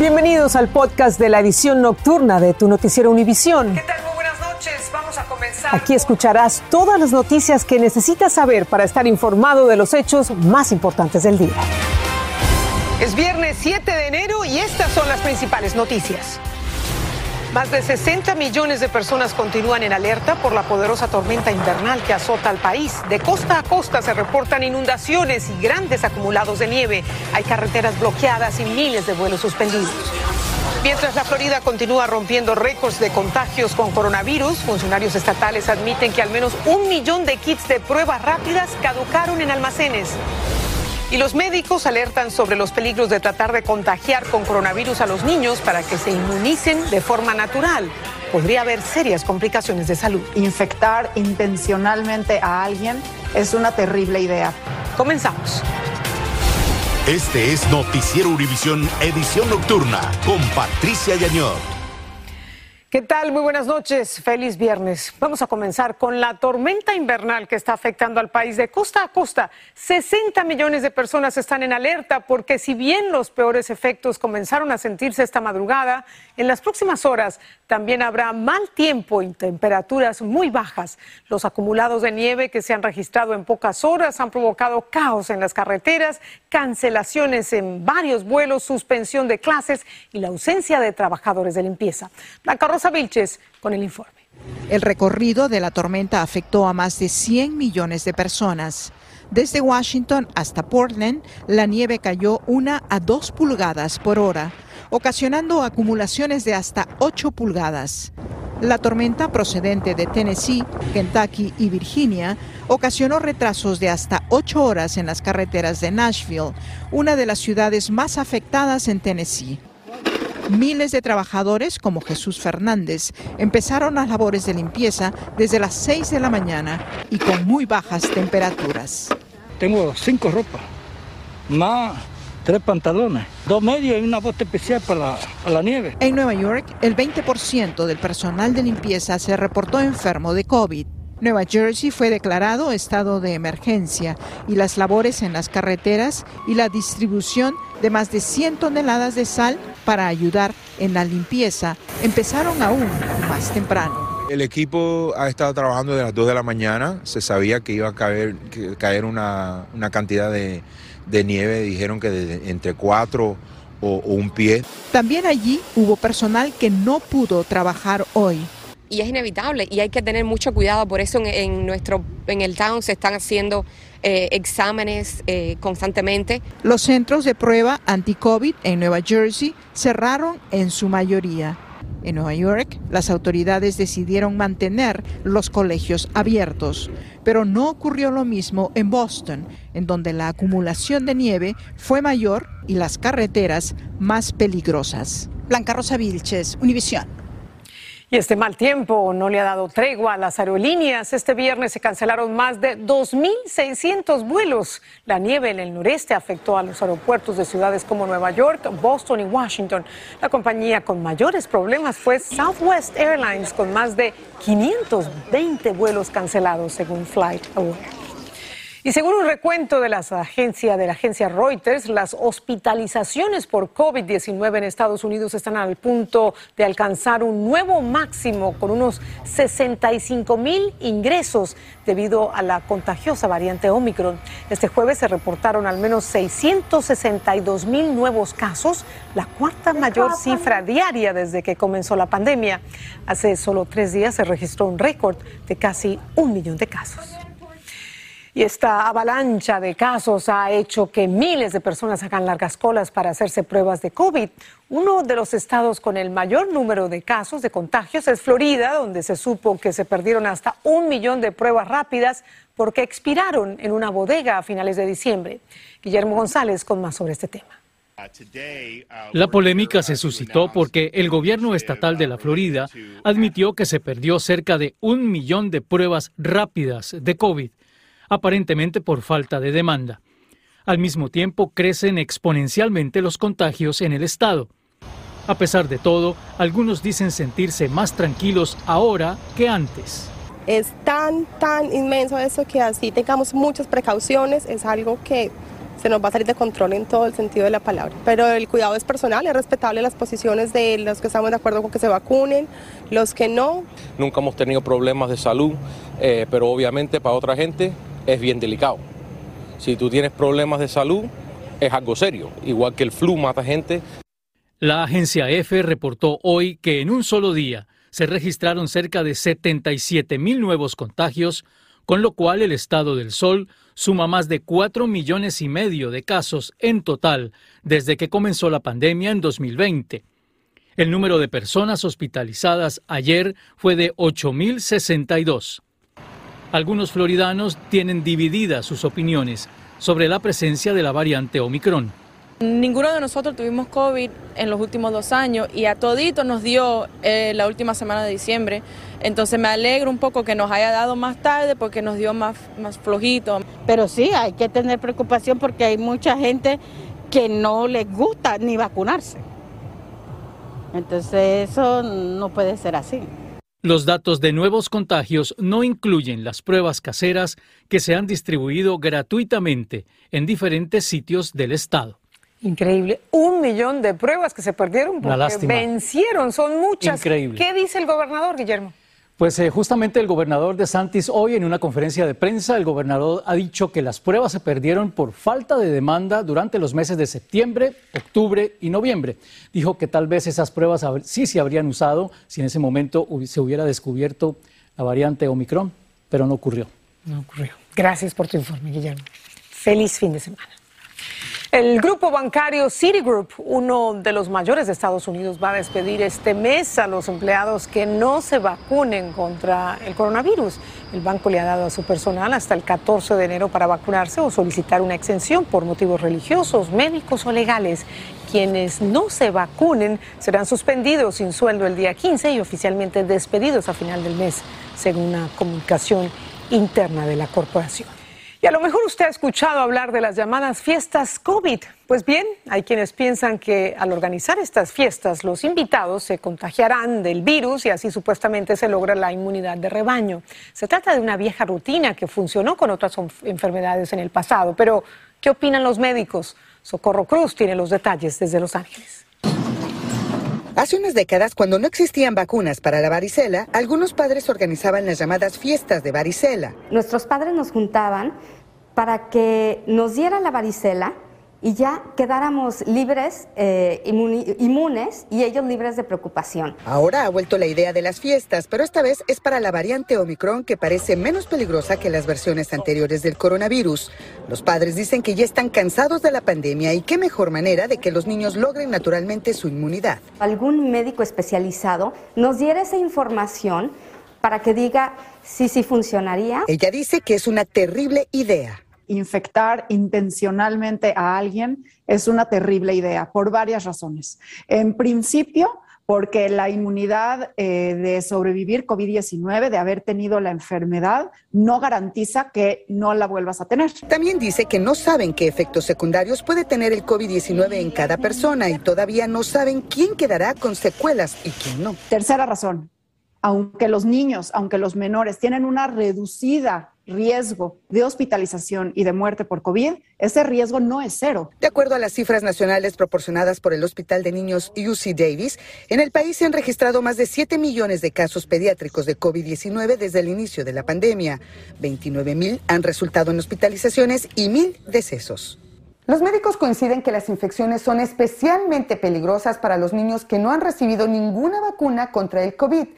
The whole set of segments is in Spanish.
Bienvenidos al podcast de la edición nocturna de tu noticiero Univisión. ¿Qué tal? Muy buenas noches. Vamos a comenzar. Aquí escucharás todas las noticias que necesitas saber para estar informado de los hechos más importantes del día. Es viernes 7 de enero y estas son las principales noticias. Más de 60 millones de personas continúan en alerta por la poderosa tormenta invernal que azota al país. De costa a costa se reportan inundaciones y grandes acumulados de nieve. Hay carreteras bloqueadas y miles de vuelos suspendidos. Mientras la Florida continúa rompiendo récords de contagios con coronavirus, funcionarios estatales admiten que al menos un millón de kits de pruebas rápidas caducaron en almacenes. Y los médicos alertan sobre los peligros de tratar de contagiar con coronavirus a los niños para que se inmunicen de forma natural. Podría haber serias complicaciones de salud. Infectar intencionalmente a alguien es una terrible idea. Comenzamos. Este es Noticiero Univisión Edición Nocturna con Patricia Yañor. ¿Qué tal? Muy buenas noches. Feliz viernes. Vamos a comenzar con la tormenta invernal que está afectando al país de costa a costa. 60 millones de personas están en alerta porque si bien los peores efectos comenzaron a sentirse esta madrugada, en las próximas horas también habrá mal tiempo y temperaturas muy bajas. Los acumulados de nieve que se han registrado en pocas horas han provocado caos en las carreteras, cancelaciones en varios vuelos, suspensión de clases y la ausencia de trabajadores de limpieza. Blanca Rosa con el informe. El recorrido de la tormenta afectó a más de 100 millones de personas. Desde Washington hasta Portland, la nieve cayó una a dos pulgadas por hora ocasionando acumulaciones de hasta 8 pulgadas. La tormenta procedente de Tennessee, Kentucky y Virginia ocasionó retrasos de hasta 8 horas en las carreteras de Nashville, una de las ciudades más afectadas en Tennessee. Miles de trabajadores, como Jesús Fernández, empezaron las labores de limpieza desde las 6 de la mañana y con muy bajas temperaturas. Tengo cinco ropas, más tres pantalones, dos medios y una bota especial para la, nieve. En Nueva York, el 20% del personal de limpieza se reportó enfermo de COVID. Nueva Jersey fue declarado estado de emergencia y las labores en las carreteras y la distribución de más de 100 toneladas de sal para ayudar en la limpieza empezaron aún más temprano. El equipo ha estado trabajando desde las 2 de la mañana, se sabía que iba a caer, caer una, una cantidad de, de nieve, dijeron que de entre cuatro o, un pie. También allí hubo personal que no pudo trabajar hoy y es inevitable y hay que tener mucho cuidado. Por eso en, nuestro en el town se están haciendo eh, exámenes eh, constantemente. Los centros de prueba anti-COVID en Nueva Jersey cerraron en su mayoría. En Nueva York, las autoridades decidieron mantener los colegios abiertos, pero no ocurrió lo mismo en Boston, en donde la acumulación de nieve fue mayor y las carreteras más peligrosas. Blanca Rosa Vilches, Univisión. Y este mal tiempo no le ha dado tregua a las aerolíneas. Este viernes se cancelaron más de 2.600 vuelos. La nieve en el noreste afectó a los aeropuertos de ciudades como Nueva York, Boston y Washington. La compañía con mayores problemas fue Southwest Airlines, con más de 520 vuelos cancelados, según Flight Aware. Y según un recuento de, las agencia, de la agencia Reuters, las hospitalizaciones por COVID-19 en Estados Unidos están al punto de alcanzar un nuevo máximo con unos 65 mil ingresos debido a la contagiosa variante Omicron. Este jueves se reportaron al menos 662 mil nuevos casos, la cuarta mayor cifra diaria desde que comenzó la pandemia. Hace solo tres días se registró un récord de casi un millón de casos. Y esta avalancha de casos ha hecho que miles de personas hagan largas colas para hacerse pruebas de COVID. Uno de los estados con el mayor número de casos de contagios es Florida, donde se supo que se perdieron hasta un millón de pruebas rápidas porque expiraron en una bodega a finales de diciembre. Guillermo González con más sobre este tema. La polémica se suscitó porque el gobierno estatal de la Florida admitió que se perdió cerca de un millón de pruebas rápidas de COVID aparentemente por falta de demanda. Al mismo tiempo, crecen exponencialmente los contagios en el estado. A pesar de todo, algunos dicen sentirse más tranquilos ahora que antes. Es tan, tan inmenso eso que así tengamos muchas precauciones, es algo que se nos va a salir de control en todo el sentido de la palabra. Pero el cuidado es personal, es respetable las posiciones de los que estamos de acuerdo con que se vacunen, los que no. Nunca hemos tenido problemas de salud, eh, pero obviamente para otra gente es bien delicado. Si tú tienes problemas de salud, es algo serio, igual que el flu mata gente. La agencia EFE reportó hoy que en un solo día se registraron cerca de 77 mil nuevos contagios, con lo cual el estado del Sol suma más de 4 millones y medio de casos en total desde que comenzó la pandemia en 2020. El número de personas hospitalizadas ayer fue de 8.062. Algunos floridanos tienen divididas sus opiniones sobre la presencia de la variante Omicron. Ninguno de nosotros tuvimos COVID en los últimos dos años y a todito nos dio eh, la última semana de diciembre. Entonces me alegro un poco que nos haya dado más tarde porque nos dio más, más flojito. Pero sí, hay que tener preocupación porque hay mucha gente que no les gusta ni vacunarse. Entonces eso no puede ser así. Los datos de nuevos contagios no incluyen las pruebas caseras que se han distribuido gratuitamente en diferentes sitios del estado. Increíble. Un millón de pruebas que se perdieron porque vencieron. Son muchas. Increíble. ¿Qué dice el gobernador, Guillermo? Pues eh, justamente el gobernador de Santis hoy en una conferencia de prensa, el gobernador ha dicho que las pruebas se perdieron por falta de demanda durante los meses de septiembre, octubre y noviembre. Dijo que tal vez esas pruebas sí se habrían usado si en ese momento se hubiera descubierto la variante Omicron, pero no ocurrió. No ocurrió. Gracias por tu informe, Guillermo. Feliz fin de semana. El grupo bancario Citigroup, uno de los mayores de Estados Unidos, va a despedir este mes a los empleados que no se vacunen contra el coronavirus. El banco le ha dado a su personal hasta el 14 de enero para vacunarse o solicitar una exención por motivos religiosos, médicos o legales. Quienes no se vacunen serán suspendidos sin sueldo el día 15 y oficialmente despedidos a final del mes, según una comunicación interna de la corporación. Y a lo mejor usted ha escuchado hablar de las llamadas fiestas COVID. Pues bien, hay quienes piensan que al organizar estas fiestas los invitados se contagiarán del virus y así supuestamente se logra la inmunidad de rebaño. Se trata de una vieja rutina que funcionó con otras enfermedades en el pasado. Pero, ¿qué opinan los médicos? Socorro Cruz tiene los detalles desde Los Ángeles. Hace unas décadas, cuando no existían vacunas para la varicela, algunos padres organizaban las llamadas fiestas de varicela. Nuestros padres nos juntaban para que nos diera la varicela y ya quedáramos libres, eh, inmunes y ellos libres de preocupación. Ahora ha vuelto la idea de las fiestas, pero esta vez es para la variante Omicron que parece menos peligrosa que las versiones anteriores del coronavirus. Los padres dicen que ya están cansados de la pandemia y qué mejor manera de que los niños logren naturalmente su inmunidad. Algún médico especializado nos diera esa información para que diga si sí funcionaría. Ella dice que es una terrible idea infectar intencionalmente a alguien es una terrible idea por varias razones. En principio, porque la inmunidad eh, de sobrevivir COVID-19, de haber tenido la enfermedad, no garantiza que no la vuelvas a tener. También dice que no saben qué efectos secundarios puede tener el COVID-19 en cada persona y todavía no saben quién quedará con secuelas y quién no. Tercera razón, aunque los niños, aunque los menores tienen una reducida riesgo de hospitalización y de muerte por COVID, ese riesgo no es cero. De acuerdo a las cifras nacionales proporcionadas por el Hospital de Niños UC Davis, en el país se han registrado más de 7 millones de casos pediátricos de COVID-19 desde el inicio de la pandemia. 29 mil han resultado en hospitalizaciones y mil decesos. Los médicos coinciden que las infecciones son especialmente peligrosas para los niños que no han recibido ninguna vacuna contra el COVID.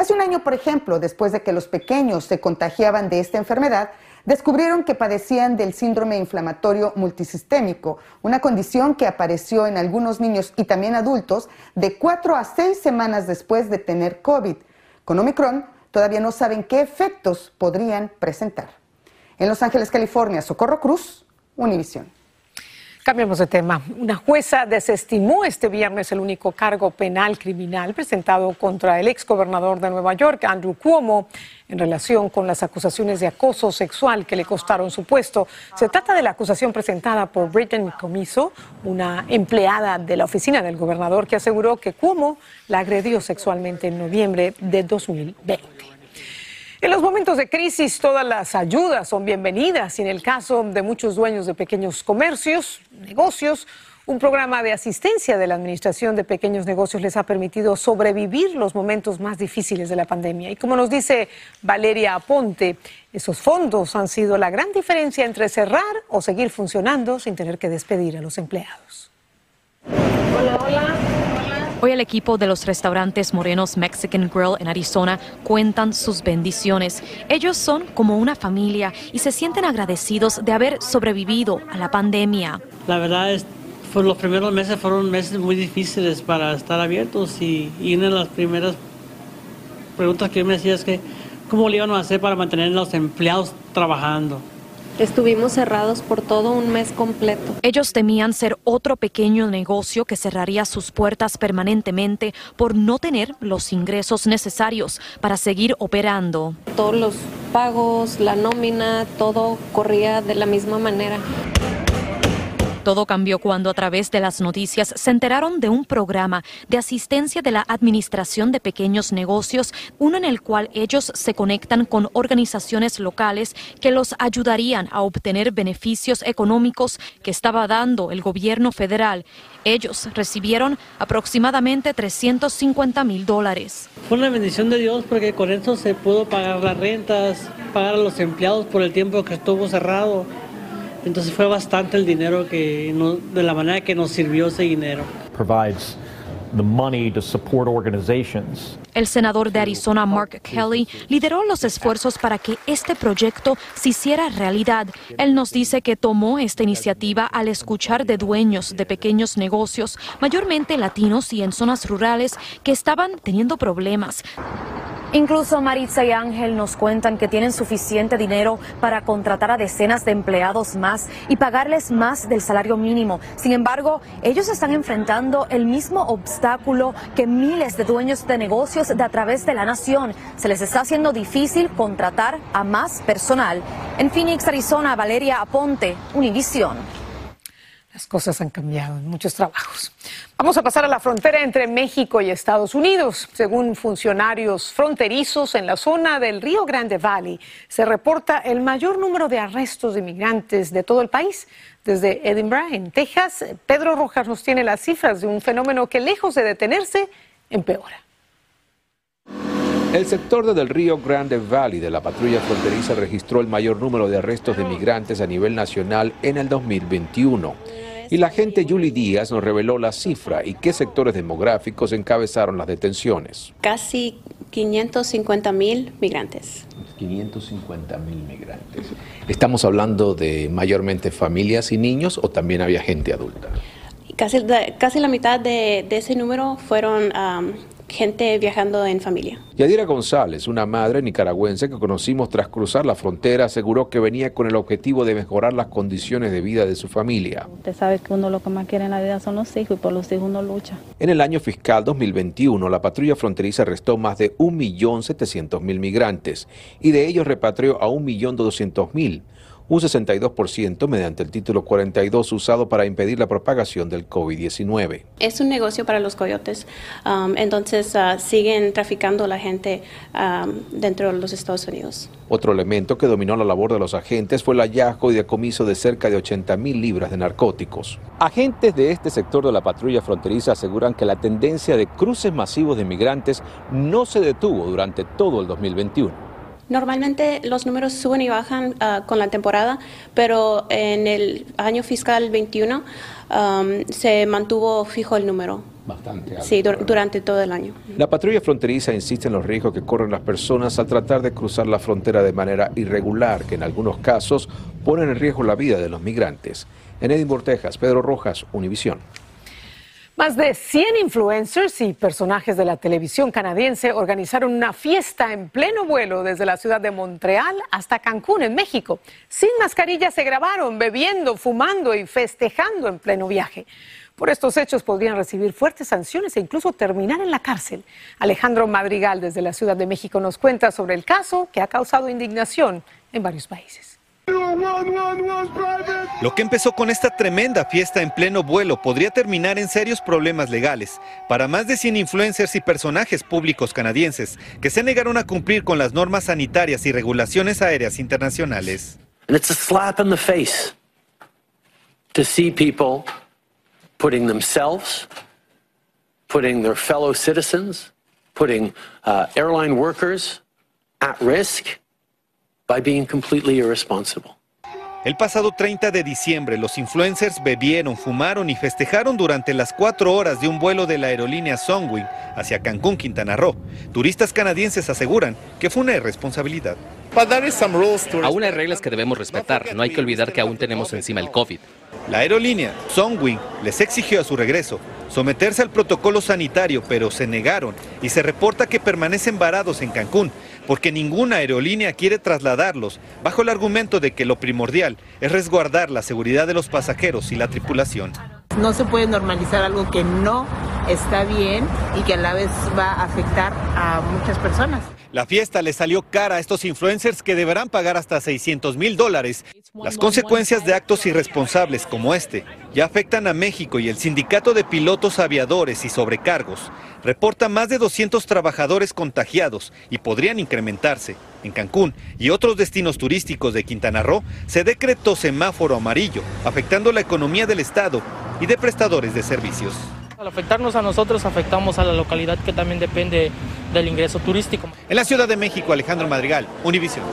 Hace un año, por ejemplo, después de que los pequeños se contagiaban de esta enfermedad, descubrieron que padecían del síndrome inflamatorio multisistémico, una condición que apareció en algunos niños y también adultos de cuatro a seis semanas después de tener COVID. Con Omicron todavía no saben qué efectos podrían presentar. En Los Ángeles, California, Socorro Cruz, Univisión. Cambiamos de tema. Una jueza desestimó este viernes el único cargo penal criminal presentado contra el exgobernador de Nueva York, Andrew Cuomo, en relación con las acusaciones de acoso sexual que le costaron su puesto. Se trata de la acusación presentada por Brittany Comiso, una empleada de la oficina del gobernador que aseguró que Cuomo la agredió sexualmente en noviembre de 2020. En los momentos de crisis todas las ayudas son bienvenidas y en el caso de muchos dueños de pequeños comercios, negocios, un programa de asistencia de la Administración de Pequeños Negocios les ha permitido sobrevivir los momentos más difíciles de la pandemia. Y como nos dice Valeria Aponte, esos fondos han sido la gran diferencia entre cerrar o seguir funcionando sin tener que despedir a los empleados. Hola, hola. Hoy el equipo de los restaurantes Morenos Mexican Grill en Arizona cuentan sus bendiciones. Ellos son como una familia y se sienten agradecidos de haber sobrevivido a la pandemia. La verdad es pues los primeros meses fueron meses muy difíciles para estar abiertos y, una de las primeras preguntas que yo me hacía es que cómo le iban a hacer para mantener a los empleados trabajando. Estuvimos cerrados por todo un mes completo. Ellos temían ser otro pequeño negocio que cerraría sus puertas permanentemente por no tener los ingresos necesarios para seguir operando. Todos los pagos, la nómina, todo corría de la misma manera. Todo cambió cuando a través de las noticias se enteraron de un programa de asistencia de la Administración de Pequeños Negocios, uno en el cual ellos se conectan con organizaciones locales que los ayudarían a obtener beneficios económicos que estaba dando el gobierno federal. Ellos recibieron aproximadamente 350 mil dólares. Fue una bendición de Dios porque con eso se pudo pagar las rentas, pagar a los empleados por el tiempo que estuvo cerrado. Entonces fue bastante el dinero que de la manera que nos sirvió ese dinero. El senador de Arizona, Mark Kelly, lideró los esfuerzos para que este proyecto se hiciera realidad. Él nos dice que tomó esta iniciativa al escuchar de dueños de pequeños negocios, mayormente latinos y en zonas rurales, que estaban teniendo problemas. Incluso Maritza y Ángel nos cuentan que tienen suficiente dinero para contratar a decenas de empleados más y pagarles más del salario mínimo. Sin embargo, ellos están enfrentando el mismo obstáculo que miles de dueños de negocios de a través de la nación. Se les está haciendo difícil contratar a más personal. En Phoenix, Arizona, Valeria Aponte, Univision. Las cosas han cambiado en muchos trabajos. Vamos a pasar a la frontera entre México y Estados Unidos. Según funcionarios fronterizos en la zona del Río Grande Valley, se reporta el mayor número de arrestos de inmigrantes de todo el país. Desde Edinburgh, en Texas, Pedro Rojas nos tiene las cifras de un fenómeno que lejos de detenerse, empeora. El sector del Río Grande Valley de la patrulla fronteriza registró el mayor número de arrestos de migrantes a nivel nacional en el 2021. Y la agente Julie Díaz nos reveló la cifra y qué sectores demográficos encabezaron las detenciones. Casi 550 mil migrantes. 550 mil migrantes. ¿Estamos hablando de mayormente familias y niños o también había gente adulta? Casi, casi la mitad de, ese número fueron gente viajando en familia. Yadira González, una madre nicaragüense que conocimos tras cruzar la frontera, aseguró que venía con el objetivo de mejorar las condiciones de vida de su familia. Usted sabe que uno lo que más quiere en la vida son los hijos y por los hijos uno lucha. En el año fiscal 2021, la patrulla fronteriza arrestó más de 1.700.000 migrantes y de ellos repatrió a 1.200.000 un 62% mediante el título 42 usado para impedir la propagación del COVID-19. Es un negocio para los coyotes, um, entonces uh, siguen traficando a la gente um, dentro de los Estados Unidos. Otro elemento que dominó la labor de los agentes fue el hallazgo y decomiso de cerca de 80 mil libras de narcóticos. Agentes de este sector de la patrulla fronteriza aseguran que la tendencia de cruces masivos de migrantes no se detuvo durante todo el 2021. Normalmente los números suben y bajan ah, con la temporada, pero en el año fiscal 21 se mantuvo fijo el número. Bastante alto. Sí, durante todo el año. La patrulla fronteriza insiste en los riesgos que corren las personas al tratar de cruzar la frontera de manera irregular, que en algunos casos ponen en riesgo la vida de los migrantes. En Edinburgh, Texas, Pedro Rojas, Univisión. Más de 100 influencers y personajes de la televisión canadiense organizaron una fiesta en pleno vuelo desde la ciudad de Montreal hasta Cancún, en México. Sin mascarilla se grabaron bebiendo, fumando y festejando en pleno viaje. Por estos hechos podrían recibir fuertes sanciones e incluso terminar en la cárcel. Alejandro Madrigal desde la Ciudad de México nos cuenta sobre el caso que ha causado indignación en varios países. Lo que empezó con esta tremenda fiesta en pleno vuelo podría terminar en serios problemas legales para más de 100 influencers y personajes públicos canadienses que se negaron a cumplir con las normas sanitarias y regulaciones aéreas internacionales. And it's a slap in the face to see people putting themselves, putting their fellow citizens, putting uh, airline workers at risk by being completely irresponsible. El pasado 30 de diciembre, los influencers bebieron, fumaron y festejaron durante las cuatro horas de un vuelo de la aerolínea Sunwing hacia Cancún, Quintana Roo. Turistas canadienses aseguran que fue una irresponsabilidad. Aún hay reglas que debemos respetar. No hay que olvidar que aún tenemos encima el COVID. La aerolínea Sunwing les exigió a su regreso someterse al protocolo sanitario, pero se negaron y se reporta que permanecen varados en Cancún porque ninguna aerolínea quiere trasladarlos bajo el argumento de que lo primordial es resguardar la seguridad de los pasajeros y la tripulación. No se puede normalizar algo que no está bien y que a la vez va a afectar a muchas personas. La fiesta le salió cara a estos influencers que deberán pagar hasta 600 mil dólares. Las consecuencias de actos irresponsables como este ya afectan a México y el sindicato de pilotos aviadores y sobrecargos reporta más de 200 trabajadores contagiados y podrían incrementarse. En Cancún y otros destinos turísticos de Quintana Roo se decretó semáforo amarillo, afectando la economía del Estado y de prestadores de servicios. Al afectarnos a nosotros, afectamos a la localidad que también depende del ingreso turístico. En la Ciudad de México, Alejandro Madrigal, Univision.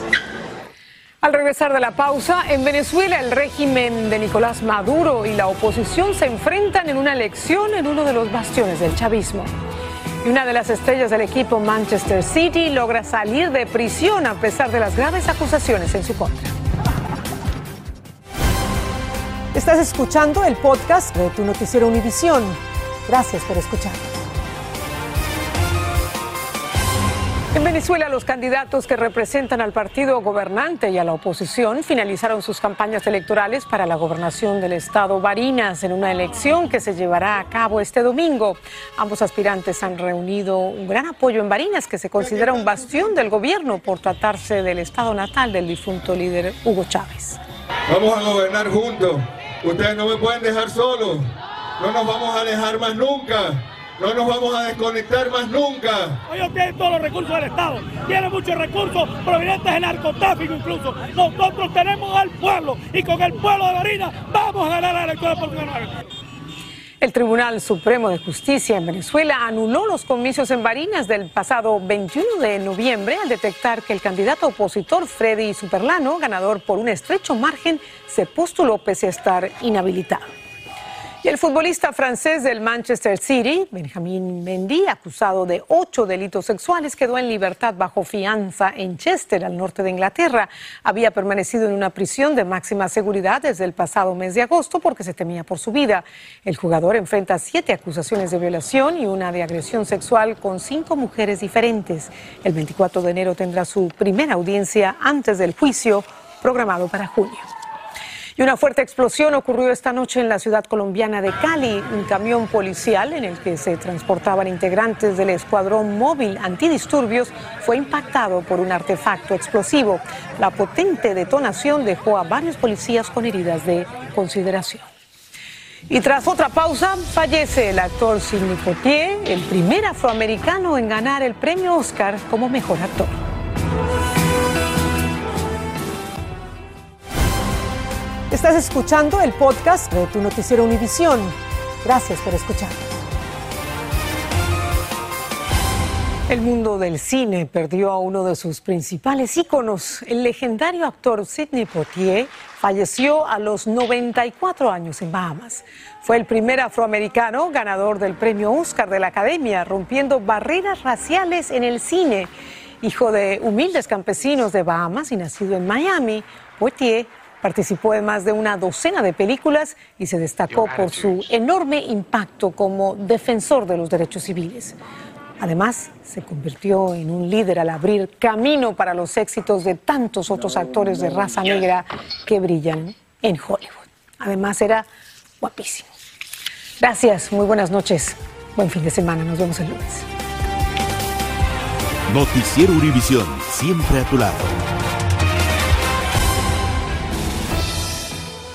Al regresar de la pausa, en Venezuela el régimen de Nicolás Maduro y la oposición se enfrentan en una elección en uno de los bastiones del chavismo. Y una de las estrellas del equipo Manchester City logra salir de prisión a pesar de las graves acusaciones en su contra. Estás escuchando el podcast de tu noticiero Univisión. Gracias por escuchar. En Venezuela, los candidatos que representan al partido gobernante y a la oposición finalizaron sus campañas electorales para la gobernación del estado Barinas en una elección que se llevará a cabo este domingo. Ambos aspirantes han reunido un gran apoyo en Barinas, que se considera un bastión del gobierno por tratarse del estado natal del difunto líder Hugo Chávez. Vamos a gobernar juntos. Ustedes no me pueden dejar solo. No nos vamos a alejar más nunca. No nos vamos a desconectar más nunca. Ellos tienen todos los recursos del Estado. Tienen muchos recursos provenientes del narcotráfico incluso. Nosotros tenemos al pueblo y con el pueblo de Marina vamos a ganar la elección por el Tribunal Supremo de Justicia en Venezuela anuló los comicios en Barinas del pasado 21 de noviembre al detectar que el candidato opositor Freddy Superlano, ganador por un estrecho margen, se postuló pese a estar inhabilitado. El futbolista francés del Manchester City, Benjamin Mendy, acusado de ocho delitos sexuales, quedó en libertad bajo fianza en Chester, al norte de Inglaterra. Había permanecido en una prisión de máxima seguridad desde el pasado mes de agosto porque se temía por su vida. El jugador enfrenta siete acusaciones de violación y una de agresión sexual con cinco mujeres diferentes. El 24 de enero tendrá su primera audiencia antes del juicio programado para junio. Y una fuerte explosión ocurrió esta noche en la ciudad colombiana de Cali. Un camión policial en el que se transportaban integrantes del escuadrón móvil antidisturbios fue impactado por un artefacto explosivo. La potente detonación dejó a varios policías con heridas de consideración. Y tras otra pausa, fallece el actor Sidney Poitier, el primer afroamericano en ganar el premio Oscar como mejor actor. Estás escuchando el podcast de tu noticiero Univisión. Gracias por escuchar. El mundo del cine perdió a uno de sus principales íconos. El legendario actor Sidney Poitier falleció a los 94 años en Bahamas. Fue el primer afroamericano ganador del premio Oscar de la Academia, rompiendo barreras raciales en el cine. Hijo de humildes campesinos de Bahamas y nacido en Miami, Poitier Participó en más de una docena de películas y se destacó por su enorme impacto como defensor de los derechos civiles. Además, se convirtió en un líder al abrir camino para los éxitos de tantos otros actores de raza negra que brillan en Hollywood. Además, era guapísimo. Gracias, muy buenas noches. Buen fin de semana, nos vemos el lunes. Noticiero Univisión, siempre a tu lado.